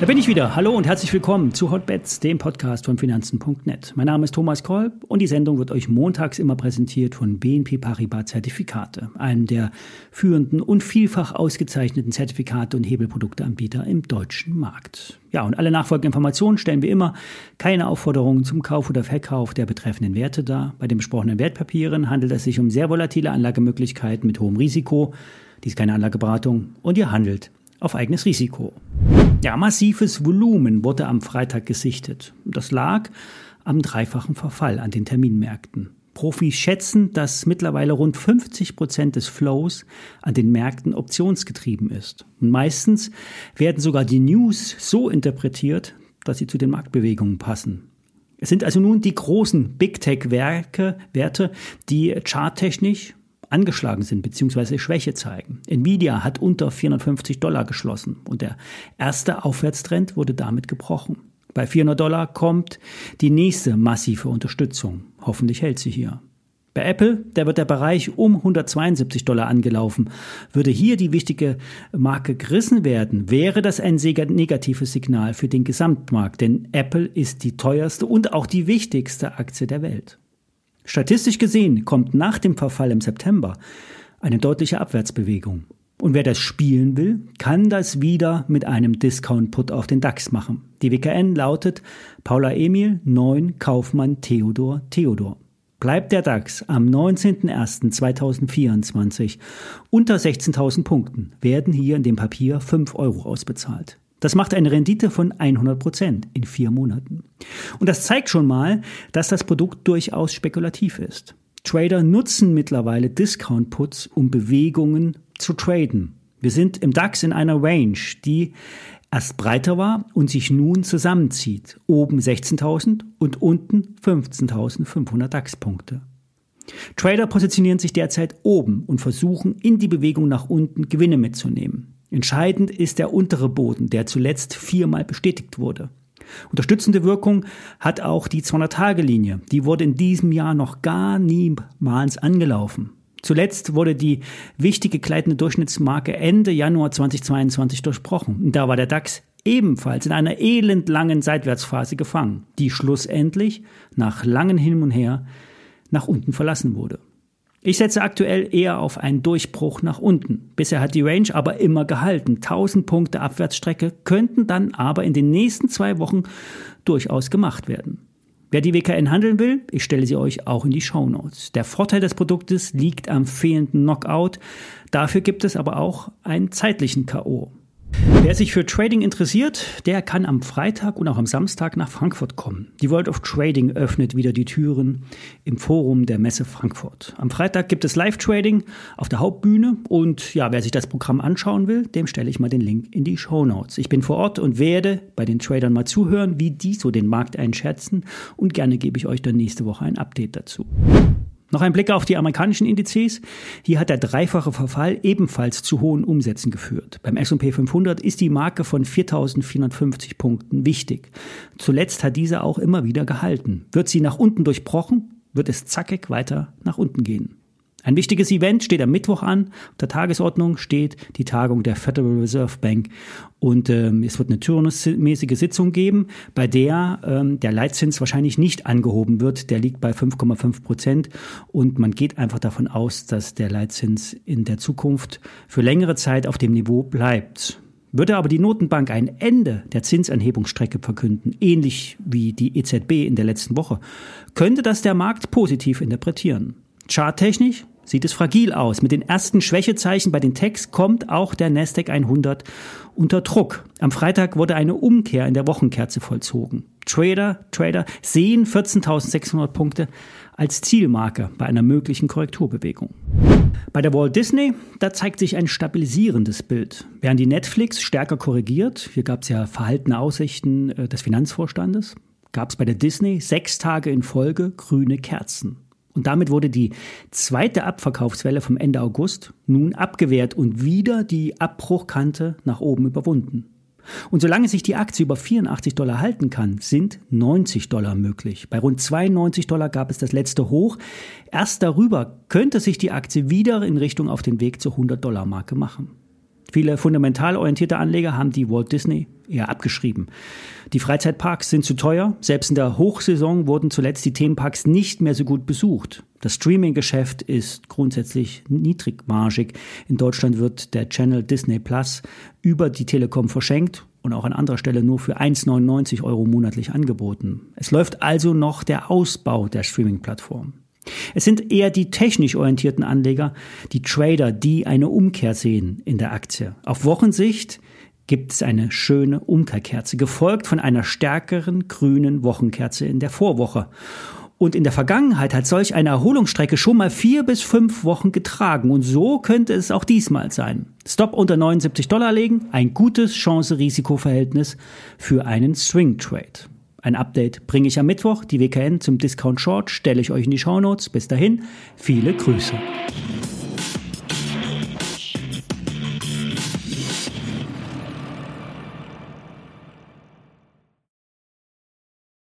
Da bin ich wieder. Hallo und herzlich willkommen zu Hotbets, dem Podcast von Finanzen.net. Mein Name ist Thomas Kolb und die Sendung wird euch montags immer präsentiert von BNP Paribas Zertifikate, einem der führenden und vielfach ausgezeichneten Zertifikate und Hebelprodukteanbieter im deutschen Markt. Ja, und alle nachfolgenden Informationen stellen wir immer keine Aufforderungen zum Kauf oder Verkauf der betreffenden Werte dar. Bei den besprochenen Wertpapieren handelt es sich um sehr volatile Anlagemöglichkeiten mit hohem Risiko. Dies ist keine Anlageberatung und ihr handelt auf eigenes Risiko. Ja, massives Volumen wurde am Freitag gesichtet. Das lag am dreifachen Verfall an den Terminmärkten. Profis schätzen, dass mittlerweile rund 50 Prozent des Flows an den Märkten optionsgetrieben ist. Und meistens werden sogar die News so interpretiert, dass sie zu den Marktbewegungen passen. Es sind also nun die großen Big Tech-Werke, Werte, die charttechnisch angeschlagen sind bzw. Schwäche zeigen. Nvidia hat unter 450 Dollar geschlossen und der erste Aufwärtstrend wurde damit gebrochen. Bei 400 Dollar kommt die nächste massive Unterstützung. Hoffentlich hält sie hier. Bei Apple, da wird der Bereich um 172 Dollar angelaufen. Würde hier die wichtige Marke gerissen werden, wäre das ein negatives Signal für den Gesamtmarkt, denn Apple ist die teuerste und auch die wichtigste Aktie der Welt. Statistisch gesehen kommt nach dem Verfall im September eine deutliche Abwärtsbewegung. Und wer das spielen will, kann das wieder mit einem Discount-Put auf den DAX machen. Die WKN lautet Paula Emil 9 Kaufmann Theodor Theodor. Bleibt der DAX am 19.01.2024 unter 16.000 Punkten, werden hier in dem Papier 5 Euro ausbezahlt. Das macht eine Rendite von 100 Prozent in vier Monaten. Und das zeigt schon mal, dass das Produkt durchaus spekulativ ist. Trader nutzen mittlerweile Discount-Puts, um Bewegungen zu traden. Wir sind im DAX in einer Range, die erst breiter war und sich nun zusammenzieht. Oben 16.000 und unten 15.500 DAX-Punkte. Trader positionieren sich derzeit oben und versuchen in die Bewegung nach unten Gewinne mitzunehmen. Entscheidend ist der untere Boden, der zuletzt viermal bestätigt wurde. Unterstützende Wirkung hat auch die 200-Tage-Linie. Die wurde in diesem Jahr noch gar niemals angelaufen. Zuletzt wurde die wichtige gleitende Durchschnittsmarke Ende Januar 2022 durchbrochen. Da war der DAX ebenfalls in einer elendlangen Seitwärtsphase gefangen, die schlussendlich nach langem Hin und Her nach unten verlassen wurde. Ich setze aktuell eher auf einen Durchbruch nach unten. Bisher hat die Range aber immer gehalten. 1000 Punkte Abwärtsstrecke könnten dann aber in den nächsten zwei Wochen durchaus gemacht werden. Wer die WKN handeln will, ich stelle sie euch auch in die Show Notes. Der Vorteil des Produktes liegt am fehlenden Knockout. Dafür gibt es aber auch einen zeitlichen K.O. Wer sich für Trading interessiert, der kann am Freitag und auch am Samstag nach Frankfurt kommen. Die World of Trading öffnet wieder die Türen im Forum der Messe Frankfurt. Am Freitag gibt es Live-Trading auf der Hauptbühne und ja, wer sich das Programm anschauen will, dem stelle ich mal den Link in die Show Notes. Ich bin vor Ort und werde bei den Tradern mal zuhören, wie die so den Markt einschätzen und gerne gebe ich euch dann nächste Woche ein Update dazu. Noch ein Blick auf die amerikanischen Indizes. Hier hat der dreifache Verfall ebenfalls zu hohen Umsätzen geführt. Beim S&P 500 ist die Marke von 4.450 Punkten wichtig. Zuletzt hat diese auch immer wieder gehalten. Wird sie nach unten durchbrochen, wird es zackig weiter nach unten gehen. Ein wichtiges Event steht am Mittwoch an. Auf der Tagesordnung steht die Tagung der Federal Reserve Bank. Und ähm, es wird eine turnusmäßige Sitzung geben, bei der ähm, der Leitzins wahrscheinlich nicht angehoben wird. Der liegt bei 5,5 Prozent. Und man geht einfach davon aus, dass der Leitzins in der Zukunft für längere Zeit auf dem Niveau bleibt. Würde aber die Notenbank ein Ende der Zinsanhebungsstrecke verkünden, ähnlich wie die EZB in der letzten Woche, könnte das der Markt positiv interpretieren. Charttechnisch sieht es fragil aus. Mit den ersten Schwächezeichen bei den Techs kommt auch der Nasdaq 100 unter Druck. Am Freitag wurde eine Umkehr in der Wochenkerze vollzogen. Trader, Trader sehen 14.600 Punkte als Zielmarke bei einer möglichen Korrekturbewegung. Bei der Walt Disney, da zeigt sich ein stabilisierendes Bild. Während die Netflix stärker korrigiert, hier gab es ja verhaltene Aussichten äh, des Finanzvorstandes, gab es bei der Disney sechs Tage in Folge grüne Kerzen. Und damit wurde die zweite Abverkaufswelle vom Ende August nun abgewehrt und wieder die Abbruchkante nach oben überwunden. Und solange sich die Aktie über 84 Dollar halten kann, sind 90 Dollar möglich. Bei rund 92 Dollar gab es das letzte Hoch. Erst darüber könnte sich die Aktie wieder in Richtung auf den Weg zur 100 Dollar Marke machen. Viele fundamental orientierte Anleger haben die Walt Disney eher abgeschrieben. Die Freizeitparks sind zu teuer. Selbst in der Hochsaison wurden zuletzt die Themenparks nicht mehr so gut besucht. Das Streaming-Geschäft ist grundsätzlich niedrigmargig. In Deutschland wird der Channel Disney Plus über die Telekom verschenkt und auch an anderer Stelle nur für 1,99 Euro monatlich angeboten. Es läuft also noch der Ausbau der Streaming-Plattform. Es sind eher die technisch orientierten Anleger, die Trader, die eine Umkehr sehen in der Aktie. Auf Wochensicht gibt es eine schöne Umkehrkerze, gefolgt von einer stärkeren grünen Wochenkerze in der Vorwoche. Und in der Vergangenheit hat solch eine Erholungsstrecke schon mal vier bis fünf Wochen getragen. Und so könnte es auch diesmal sein. Stop unter 79 Dollar legen, ein gutes Chance-Risiko-Verhältnis für einen Swing Trade. Ein Update bringe ich am Mittwoch. Die WKN zum Discount Short stelle ich euch in die Shownotes. Bis dahin, viele Grüße.